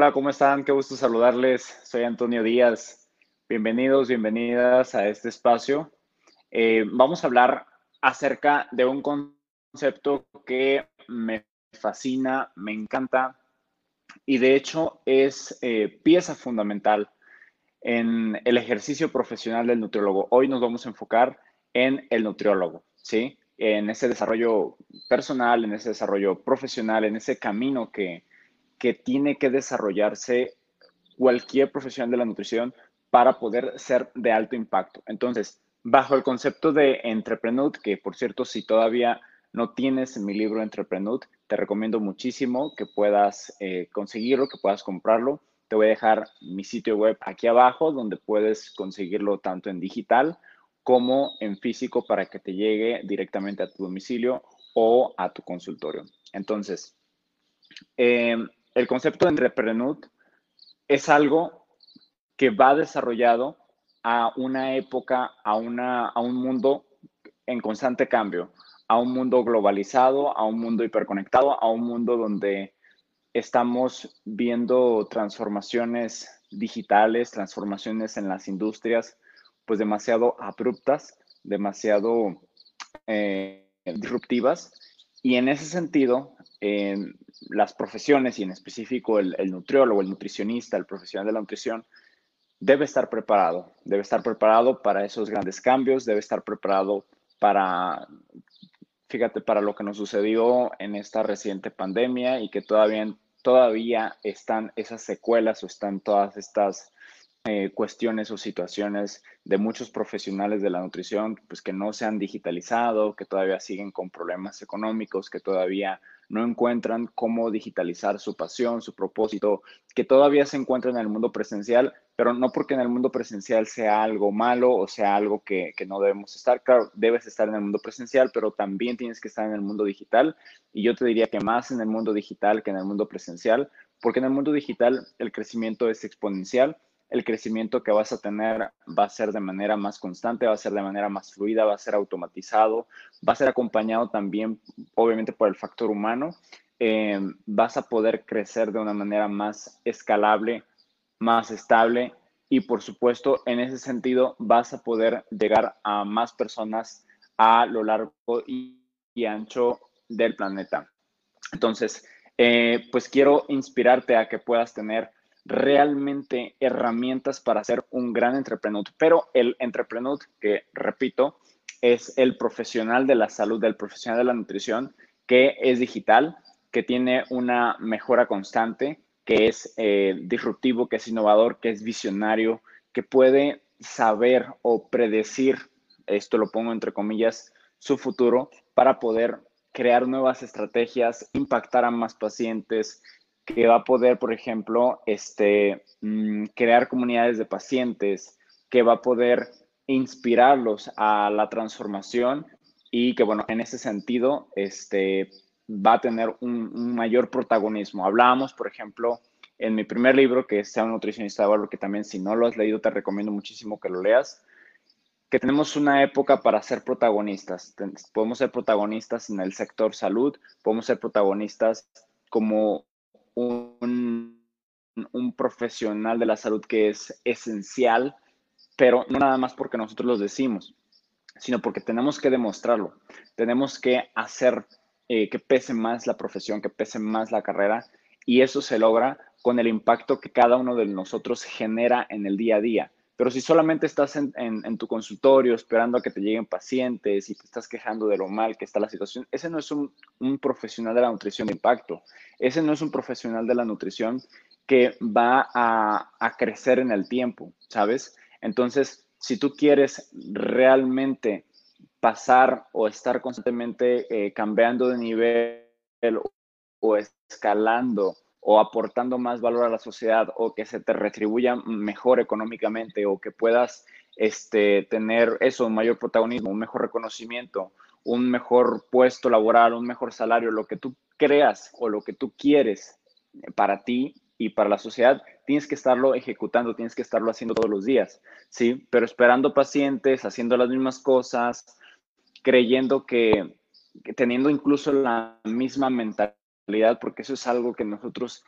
Hola, ¿cómo están? Qué gusto saludarles. Soy Antonio Díaz. Bienvenidos, bienvenidas a este espacio. Eh, vamos a hablar acerca de un concepto que me fascina, me encanta y de hecho es eh, pieza fundamental en el ejercicio profesional del nutriólogo. Hoy nos vamos a enfocar en el nutriólogo, ¿sí? En ese desarrollo personal, en ese desarrollo profesional, en ese camino que, que tiene que desarrollarse cualquier profesional de la nutrición para poder ser de alto impacto. Entonces, bajo el concepto de Entrepreneur, que por cierto, si todavía no tienes mi libro Entrepreneur, te recomiendo muchísimo que puedas eh, conseguirlo, que puedas comprarlo. Te voy a dejar mi sitio web aquí abajo, donde puedes conseguirlo tanto en digital como en físico para que te llegue directamente a tu domicilio o a tu consultorio. Entonces, eh, el concepto de entrepreneur es algo que va desarrollado a una época, a, una, a un mundo en constante cambio, a un mundo globalizado, a un mundo hiperconectado, a un mundo donde estamos viendo transformaciones digitales, transformaciones en las industrias, pues demasiado abruptas, demasiado eh, disruptivas. Y en ese sentido, las profesiones y en específico el, el, nutriólogo, el nutricionista, el profesional de la nutrición, debe estar preparado, debe estar preparado para esos grandes cambios, debe estar preparado para, fíjate, para lo que nos sucedió en esta reciente pandemia y que todavía, todavía están esas secuelas o están todas estas eh, cuestiones o situaciones de muchos profesionales de la nutrición, pues que no se han digitalizado, que todavía siguen con problemas económicos, que todavía no encuentran cómo digitalizar su pasión, su propósito, que todavía se encuentran en el mundo presencial, pero no porque en el mundo presencial sea algo malo o sea algo que, que, no debemos estar. Claro, debes estar en el mundo presencial, pero también tienes que estar en el mundo digital. Y yo te diría que más en el mundo digital que en el mundo presencial, porque en el mundo digital el crecimiento es exponencial el crecimiento que vas a tener va a ser de manera más constante, va a ser de manera más fluida, va a ser automatizado, va a ser acompañado también, obviamente, por el factor humano. Eh, vas a poder crecer de una manera más escalable, más estable y, por supuesto, en ese sentido, vas a poder llegar a más personas a lo largo y, ancho del planeta. Entonces, eh, pues quiero inspirarte a que puedas tener realmente herramientas para ser un gran entrepreneur. Pero el entrepreneur, que repito, es el profesional de la salud, el profesional de la nutrición, que es digital, que tiene una mejora constante, que es eh, disruptivo, que es innovador, que es visionario, que puede saber o predecir, esto lo pongo entre comillas, su futuro para poder crear nuevas estrategias, impactar a más pacientes, que va a poder, por ejemplo, este, mm, crear comunidades de pacientes, que va a poder inspirarlos a la transformación y que, bueno, en ese sentido, este, va a tener un, mayor protagonismo. Hablábamos, por ejemplo, en mi primer libro, que es Sea un nutricionista de valor, que también si no lo has leído, te recomiendo muchísimo que lo leas, que tenemos una época para ser protagonistas. Podemos ser protagonistas en el sector salud, podemos ser protagonistas como un, profesional de la salud que es esencial, pero no nada más porque nosotros lo decimos, sino porque tenemos que demostrarlo. Tenemos que hacer eh, que pese más la profesión, que pese más la carrera, y eso se logra con el impacto que cada uno de nosotros genera en el día a día. Pero si solamente estás en, tu consultorio esperando a que te lleguen pacientes y te estás quejando de lo mal que está la situación, ese no es un, profesional de la nutrición de impacto. Ese no es un profesional de la nutrición que va a, crecer en el tiempo, ¿sabes? Entonces, si tú quieres realmente pasar o estar constantemente eh, cambiando de nivel o escalando o aportando más valor a la sociedad o que se te retribuya mejor económicamente o que puedas este, tener eso, un mayor protagonismo, un mejor reconocimiento, un mejor puesto laboral, un mejor salario, lo que tú creas o lo que tú quieres para ti y para la sociedad, tienes que estarlo ejecutando, tienes que estarlo haciendo todos los días, ¿sí? Pero esperando pacientes, haciendo las mismas cosas, creyendo que, teniendo incluso la misma mentalidad, porque eso es algo que nosotros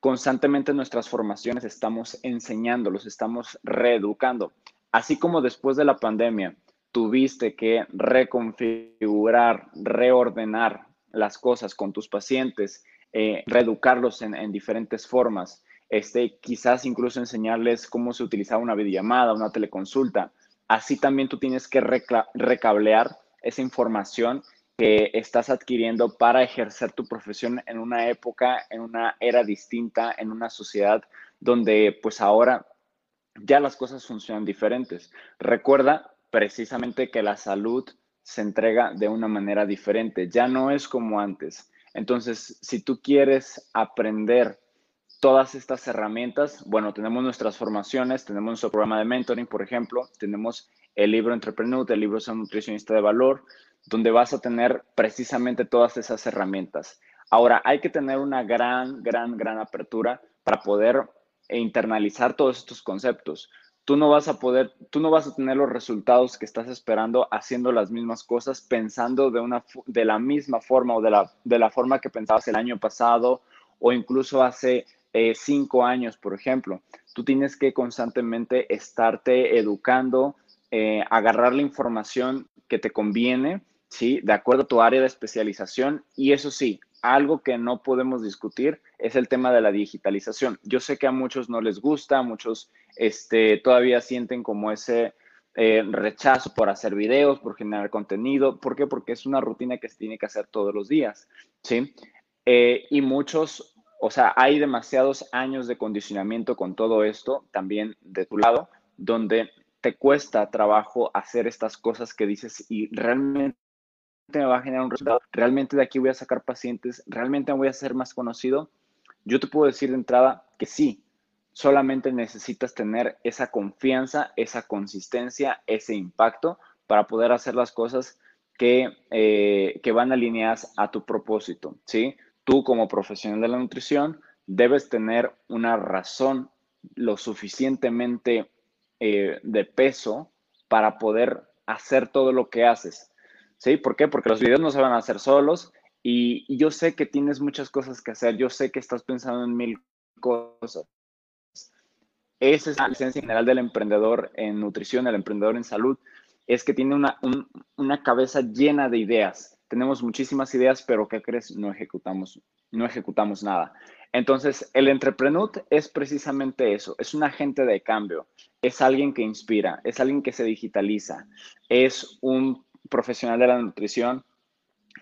constantemente en nuestras formaciones estamos enseñando, los estamos reeducando. Así como después de la pandemia tuviste que reconfigurar, reordenar las cosas con tus pacientes, eh, reeducarlos en, diferentes formas, este, quizás incluso enseñarles cómo se utilizaba una videollamada, una teleconsulta. Así también tú tienes que recablear esa información que estás adquiriendo para ejercer tu profesión en una época, en una era distinta, en una sociedad donde pues ahora ya las cosas funcionan diferentes. Recuerda precisamente que la salud se entrega de una manera diferente, ya no es como antes. Entonces, si tú quieres aprender todas estas herramientas, bueno, tenemos nuestras formaciones, tenemos nuestro programa de mentoring, por ejemplo, tenemos el libro Entrepreneur, el libro Ser Nutricionista de Valor, donde vas a tener precisamente todas esas herramientas. Ahora, hay que tener una gran, gran, gran apertura para poder internalizar todos estos conceptos. Tú no vas a poder, tú no vas a tener los resultados que estás esperando haciendo las mismas cosas, pensando de, una, de la misma forma o de la, de la forma que pensabas el año pasado o incluso hace eh, cinco años, por ejemplo. Tú tienes que constantemente estarte educando, eh, agarrar la información que te conviene, ¿sí? De acuerdo a tu área de especialización. Y eso sí, algo que no podemos discutir es el tema de la digitalización. Yo sé que a muchos no les gusta, muchos este, todavía sienten como ese eh, rechazo por hacer videos, por generar contenido. ¿Por qué? Porque es una rutina que se tiene que hacer todos los días, ¿sí? Eh, y muchos, o sea, hay demasiados años de condicionamiento con todo esto, también de tu lado, donde te cuesta trabajo hacer estas cosas que dices y realmente me va a generar un resultado, realmente de aquí voy a sacar pacientes, realmente me voy a hacer más conocido, yo te puedo decir de entrada que sí, solamente necesitas tener esa confianza, esa consistencia, ese impacto para poder hacer las cosas que, eh, que van alineadas a tu propósito, ¿sí? Tú como profesional de la nutrición debes tener una razón lo suficientemente eh, de peso para poder hacer todo lo que haces. ¿Sí? ¿Por qué? Porque los videos no se van a hacer solos y, yo sé que tienes muchas cosas que hacer, yo sé que estás pensando en mil cosas. Esa es la licencia general del emprendedor en nutrición, el emprendedor en salud, es que tiene una, una cabeza llena de ideas. Tenemos muchísimas ideas, pero ¿qué crees? No ejecutamos, no ejecutamos nada. Entonces, el entrepreneur es precisamente eso, es un agente de cambio, es alguien que inspira, es alguien que se digitaliza, es un profesional de la nutrición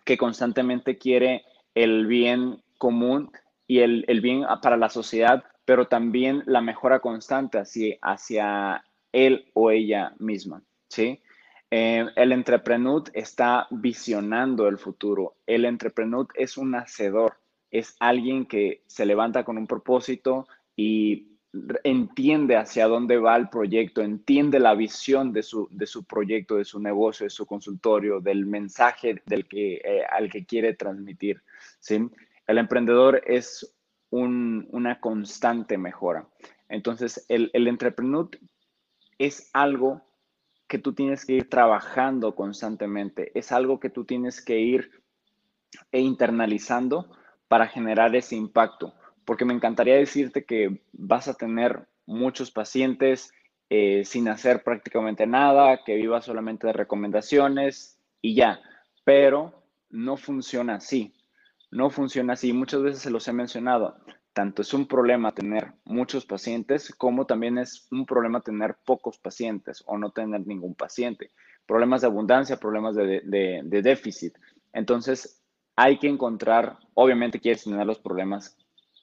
que constantemente quiere el bien común y el, bien para la sociedad, pero también la mejora constante hacia, hacia él o ella misma, ¿sí? Eh, el entrepreneur está visionando el futuro. El entrepreneur es un hacedor es alguien que se levanta con un propósito y entiende hacia dónde va el proyecto, entiende la visión de su, de su proyecto, de su negocio, de su consultorio, del mensaje del que, eh, al que quiere transmitir. ¿sí? El emprendedor es una constante mejora. Entonces, el, el entrepreneur es algo que tú tienes que ir trabajando constantemente, es algo que tú tienes que ir e internalizando para generar ese impacto, porque me encantaría decirte que vas a tener muchos pacientes eh, sin hacer prácticamente nada, que vivas solamente de recomendaciones y ya, pero no funciona así, no funciona así, muchas veces se los he mencionado, tanto es un problema tener muchos pacientes como también es un problema tener pocos pacientes o no tener ningún paciente. Problemas de abundancia, problemas de, de déficit. Entonces, hay que encontrar, obviamente quieres tener los problemas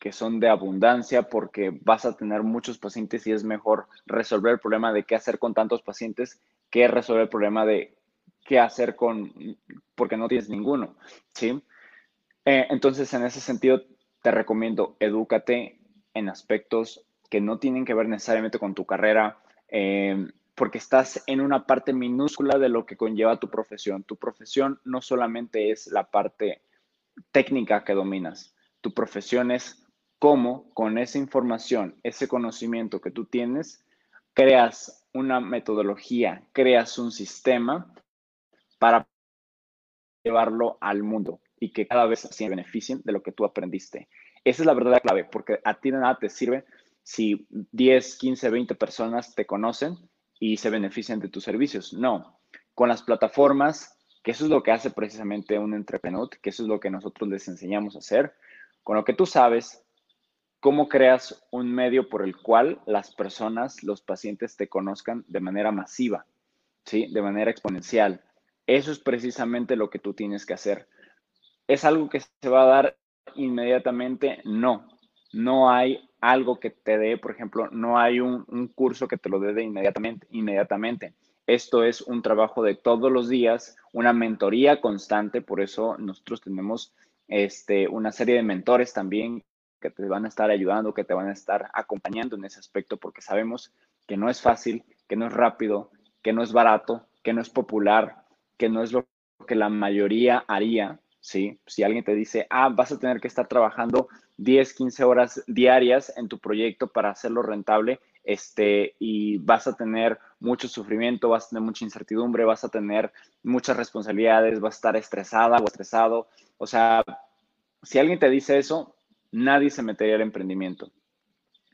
que son de abundancia porque vas a tener muchos pacientes y es mejor resolver el problema de qué hacer con tantos pacientes que resolver el problema de qué hacer con, porque no tienes ninguno, ¿sí? Eh, entonces, en ese sentido, te recomiendo, edúcate en aspectos que no tienen que ver necesariamente con tu carrera, eh, porque estás en una parte minúscula de lo que conlleva tu profesión. Tu profesión no solamente es la parte técnica que dominas, tu profesión es cómo con esa información, ese conocimiento que tú tienes, creas una metodología, creas un sistema para llevarlo al mundo y que cada vez se beneficien de lo que tú aprendiste. Esa es la verdadera clave, porque a ti de nada te sirve si 10, 15, 20 personas te conocen y se benefician de tus servicios. No, con las plataformas, que eso es lo que hace precisamente un entrepreneur, que eso es lo que nosotros les enseñamos a hacer, con lo que tú sabes, cómo creas un medio por el cual las personas, los pacientes te conozcan de manera masiva, ¿sí? De manera exponencial. Eso es precisamente lo que tú tienes que hacer. ¿Es algo que se va a dar inmediatamente? No. No hay algo que te dé, por ejemplo, no hay un, curso que te lo dé inmediatamente, inmediatamente. Esto es un trabajo de todos los días, una mentoría constante, por eso nosotros tenemos este, una serie de mentores también que te van a estar ayudando, que te van a estar acompañando en ese aspecto, porque sabemos que no es fácil, que no es rápido, que no es barato, que no es popular, que no es lo que la mayoría haría, ¿sí? Si alguien te dice, ah, vas a tener que estar trabajando 10, 15 horas diarias en tu proyecto para hacerlo rentable, este, y vas a tener mucho sufrimiento, vas a tener mucha incertidumbre, vas a tener muchas responsabilidades, vas a estar estresada o estresado. O sea, si alguien te dice eso, nadie se metería al emprendimiento,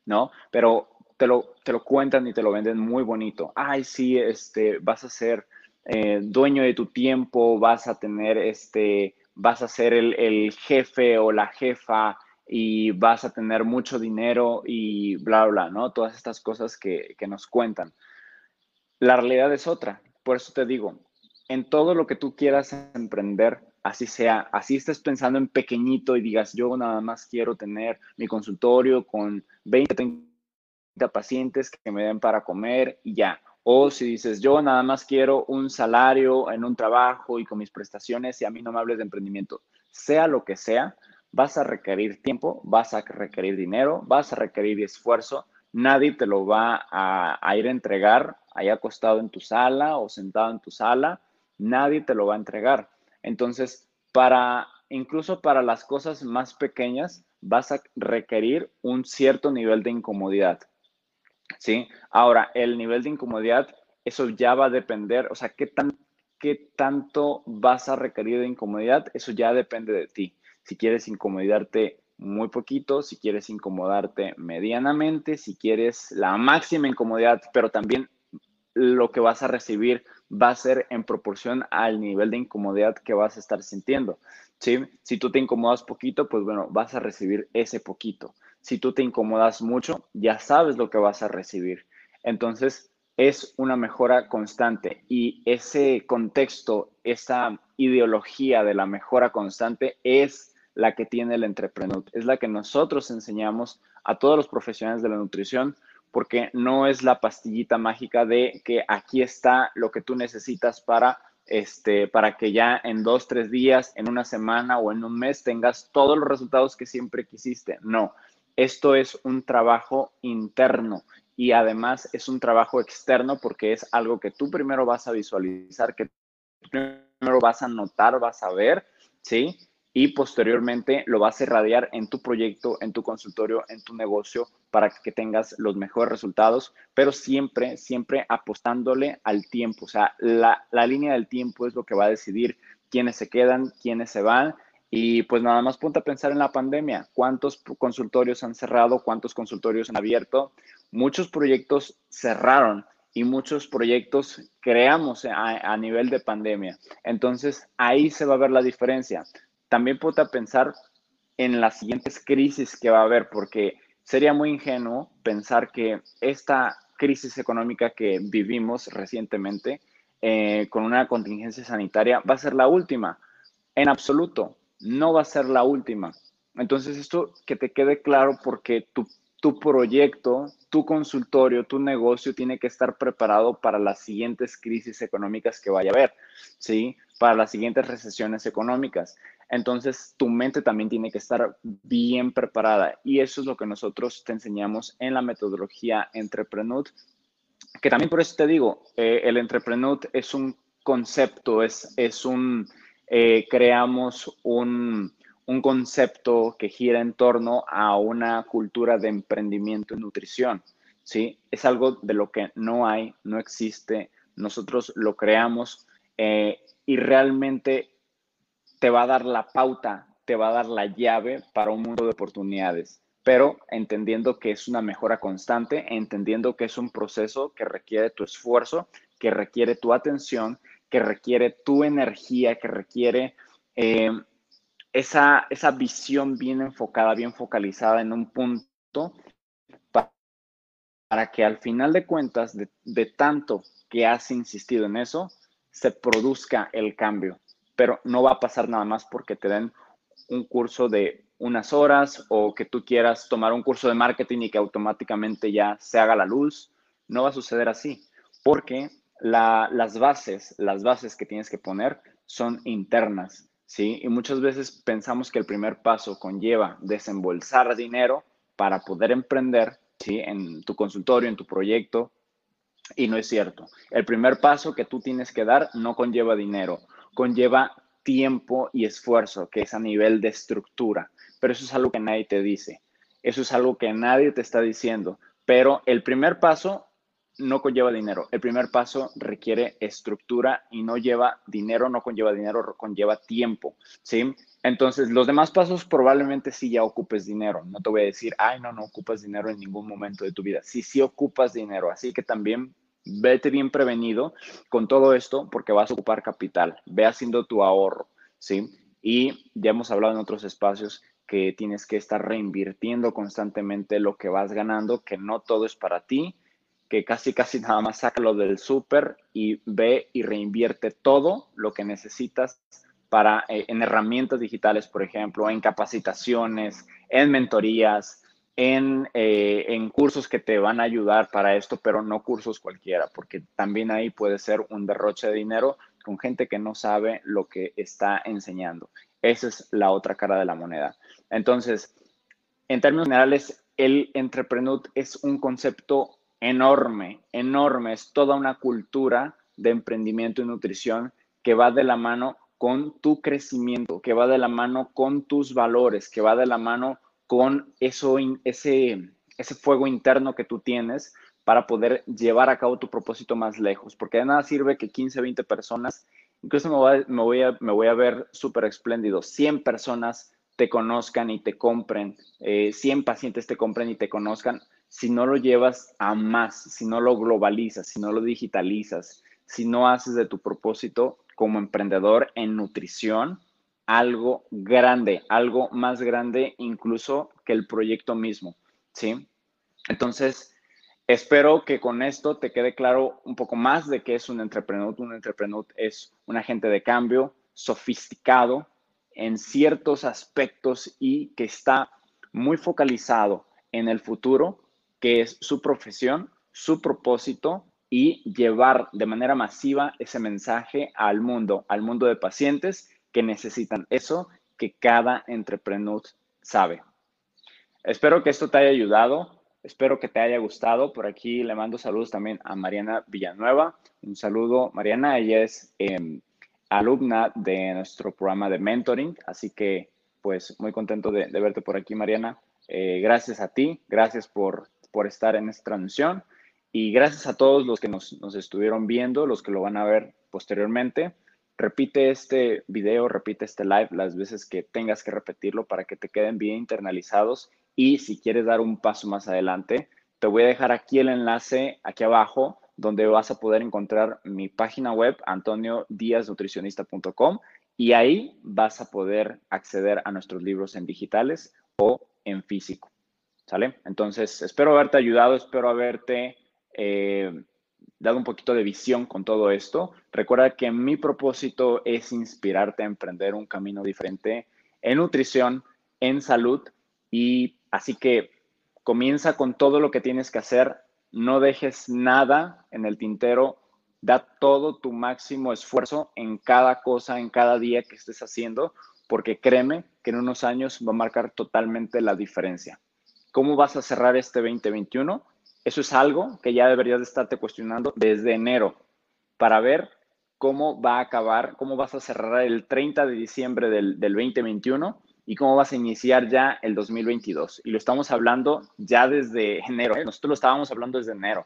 ¿no? Pero te lo, te lo cuentan y te lo venden muy bonito. Ay, sí, este, vas a ser eh, dueño de tu tiempo, vas a tener, este, vas a ser el, el jefe o la jefa y vas a tener mucho dinero y bla, bla, ¿no? Todas estas cosas que, que nos cuentan. La realidad es otra. Por eso te digo, en todo lo que tú quieras emprender, así sea, así estés pensando en pequeñito y digas, yo nada más quiero tener mi consultorio con 20, 30 pacientes que me den para comer y ya. O si dices, yo nada más quiero un salario en un trabajo y con mis prestaciones y a mí no me hables de emprendimiento, sea lo que sea, vas a requerir tiempo, vas a requerir dinero, vas a requerir esfuerzo. Nadie te lo va a, ir a entregar ahí acostado en tu sala o sentado en tu sala. Nadie te lo va a entregar. Entonces, para incluso para las cosas más pequeñas, vas a requerir un cierto nivel de incomodidad. ¿sí? Ahora, el nivel de incomodidad, eso ya va a depender, o sea, qué, tan, qué tanto vas a requerir de incomodidad, eso ya depende de ti. Si quieres incomodarte muy poquito, si quieres incomodarte medianamente, si quieres la máxima incomodidad, pero también lo que vas a recibir va a ser en proporción al nivel de incomodidad que vas a estar sintiendo. ¿sí? Si tú te incomodas poquito, pues bueno, vas a recibir ese poquito si tú te incomodas mucho, ya sabes lo que vas a recibir. Entonces, es una mejora constante y ese contexto, esa ideología de la mejora constante es la que tiene el entrepreneur, es la que nosotros enseñamos a todos los profesionales de la nutrición, porque no es la pastillita mágica de que aquí está lo que tú necesitas para este, para que ya en dos, tres días, en una semana o en un mes tengas todos los resultados que siempre quisiste. No, esto es un trabajo interno y además es un trabajo externo porque es algo que tú primero vas a visualizar, que primero vas a notar, vas a ver, ¿sí? Y posteriormente lo vas a irradiar en tu proyecto, en tu consultorio, en tu negocio para que tengas los mejores resultados, pero siempre, siempre apostándole al tiempo. O sea, la, la línea del tiempo es lo que va a decidir quiénes se quedan, quiénes se van y pues nada más ponte a pensar en la pandemia. ¿Cuántos consultorios han cerrado? ¿Cuántos consultorios han abierto? Muchos proyectos cerraron y muchos proyectos creamos a, nivel de pandemia. Entonces ahí se va a ver la diferencia. También ponte a pensar en las siguientes crisis que va a haber, porque sería muy ingenuo pensar que esta crisis económica que vivimos recientemente eh, con una contingencia sanitaria va a ser la última. En absoluto no va a ser la última. Entonces, esto que te quede claro porque tu, tu proyecto, tu consultorio, tu negocio tiene que estar preparado para las siguientes crisis económicas que vaya a haber, ¿sí? Para las siguientes recesiones económicas. Entonces, tu mente también tiene que estar bien preparada y eso es lo que nosotros te enseñamos en la metodología Entrepreneur, que también por eso te digo, eh, el Entrepreneur es un concepto, es, es un, eh, creamos un, un concepto que gira en torno a una cultura de emprendimiento y nutrición, ¿sí? Es algo de lo que no hay, no existe, nosotros lo creamos eh, y realmente te va a dar la pauta, te va a dar la llave para un mundo de oportunidades, pero entendiendo que es una mejora constante, entendiendo que es un proceso que requiere tu esfuerzo, que requiere tu atención, que requiere tu energía, que requiere... Eh, esa, esa visión bien enfocada, bien focalizada en un punto para, que al final de cuentas, de, tanto que has insistido en eso, se produzca el cambio. Pero no va a pasar nada más porque te den un curso de unas horas o que tú quieras tomar un curso de marketing y que automáticamente ya se haga la luz. No va a suceder así, porque las bases, las bases que tienes que poner son internas. ¿sí? Y muchas veces pensamos que el primer paso conlleva desembolsar dinero para poder emprender, ¿sí? En tu consultorio, en tu proyecto, y no es cierto. El primer paso que tú tienes que dar no conlleva dinero, conlleva tiempo y esfuerzo, que es a nivel de estructura. Pero eso es algo que nadie te dice. Eso es algo que nadie te está diciendo. Pero el primer paso no conlleva dinero. El primer paso requiere estructura y no lleva dinero, no conlleva dinero, conlleva tiempo, ¿sí? Entonces, los demás pasos probablemente sí ya ocupes dinero. No te voy a decir, ay, no, no ocupas dinero en ningún momento de tu vida. Sí, sí ocupas dinero. Así que también vete bien prevenido con todo esto porque vas a ocupar capital. Ve haciendo tu ahorro, ¿sí? Y ya hemos hablado en otros espacios que tienes que estar reinvirtiendo constantemente lo que vas ganando, que no todo es para ti, que casi casi nada más saca lo del súper y ve y reinvierte todo lo que necesitas para eh, en herramientas digitales, por ejemplo, en capacitaciones, en mentorías, en, eh, en cursos que te van a ayudar para esto, pero no cursos cualquiera, porque también ahí puede ser un derroche de dinero con gente que no sabe lo que está enseñando. Esa es la otra cara de la moneda. Entonces, en términos generales, el entrepreneur es un concepto enorme, enorme. Es toda una cultura de emprendimiento y nutrición que va de la mano con tu crecimiento, que va de la mano con tus valores, que va de la mano con eso, ese, ese fuego interno que tú tienes para poder llevar a cabo tu propósito más lejos. Porque de nada sirve que 15, 20 personas, incluso me voy me voy a, ver súper espléndido, 100 personas te conozcan y te compren, 100 eh, pacientes te compren y te conozcan, si no lo llevas a más, si no lo globalizas, si no lo digitalizas, si no haces de tu propósito como emprendedor en nutrición algo grande, algo más grande incluso que el proyecto mismo, ¿sí? Entonces, espero que con esto te quede claro un poco más de qué es un entrepreneur. Un entrepreneur es un agente de cambio sofisticado en ciertos aspectos y que está muy focalizado en el futuro que es su profesión, su propósito y llevar de manera masiva ese mensaje al mundo, al mundo de pacientes que necesitan eso que cada entrepreneur sabe. Espero que esto te haya ayudado, espero que te haya gustado. Por aquí le mando saludos también a Mariana Villanueva. Un saludo, Mariana, ella es em, alumna de nuestro programa de mentoring, así que pues muy contento de, verte por aquí, Mariana. Eh, gracias a ti, gracias por por estar en esta transmisión y gracias a todos los que nos, estuvieron viendo, los que lo van a ver posteriormente. Repite este video, repite este live las veces que tengas que repetirlo para que te queden bien internalizados y si quieres dar un paso más adelante, te voy a dejar aquí el enlace aquí abajo donde vas a poder encontrar mi página web antoniodiaznutricionista.com y ahí vas a poder acceder a nuestros libros en digitales o en físico. ¿Sale? Entonces, espero haberte ayudado, espero haberte eh, dado un poquito de visión con todo esto. Recuerda que mi propósito es inspirarte a emprender un camino diferente en nutrición, en salud y así que Comienza con todo lo que tienes que hacer, no dejes nada en el tintero, da todo tu máximo esfuerzo en cada cosa, en cada día que estés haciendo, porque créeme que en unos años va a marcar totalmente la diferencia. ¿Cómo vas a cerrar este 2021? Eso es algo que ya deberías de estarte cuestionando desde enero para ver cómo va a acabar, cómo vas a cerrar el 30 de diciembre del, 2021 y cómo vas a iniciar ya el 2022. Y lo estamos hablando ya desde enero. ¿eh? Nosotros lo estábamos hablando desde enero.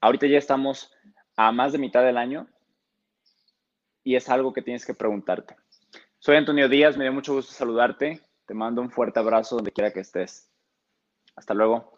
Ahorita ya estamos a más de mitad del año y es algo que tienes que preguntarte. Soy Antonio Díaz, me dio mucho gusto saludarte. Te mando un fuerte abrazo donde quiera que estés. Hasta luego.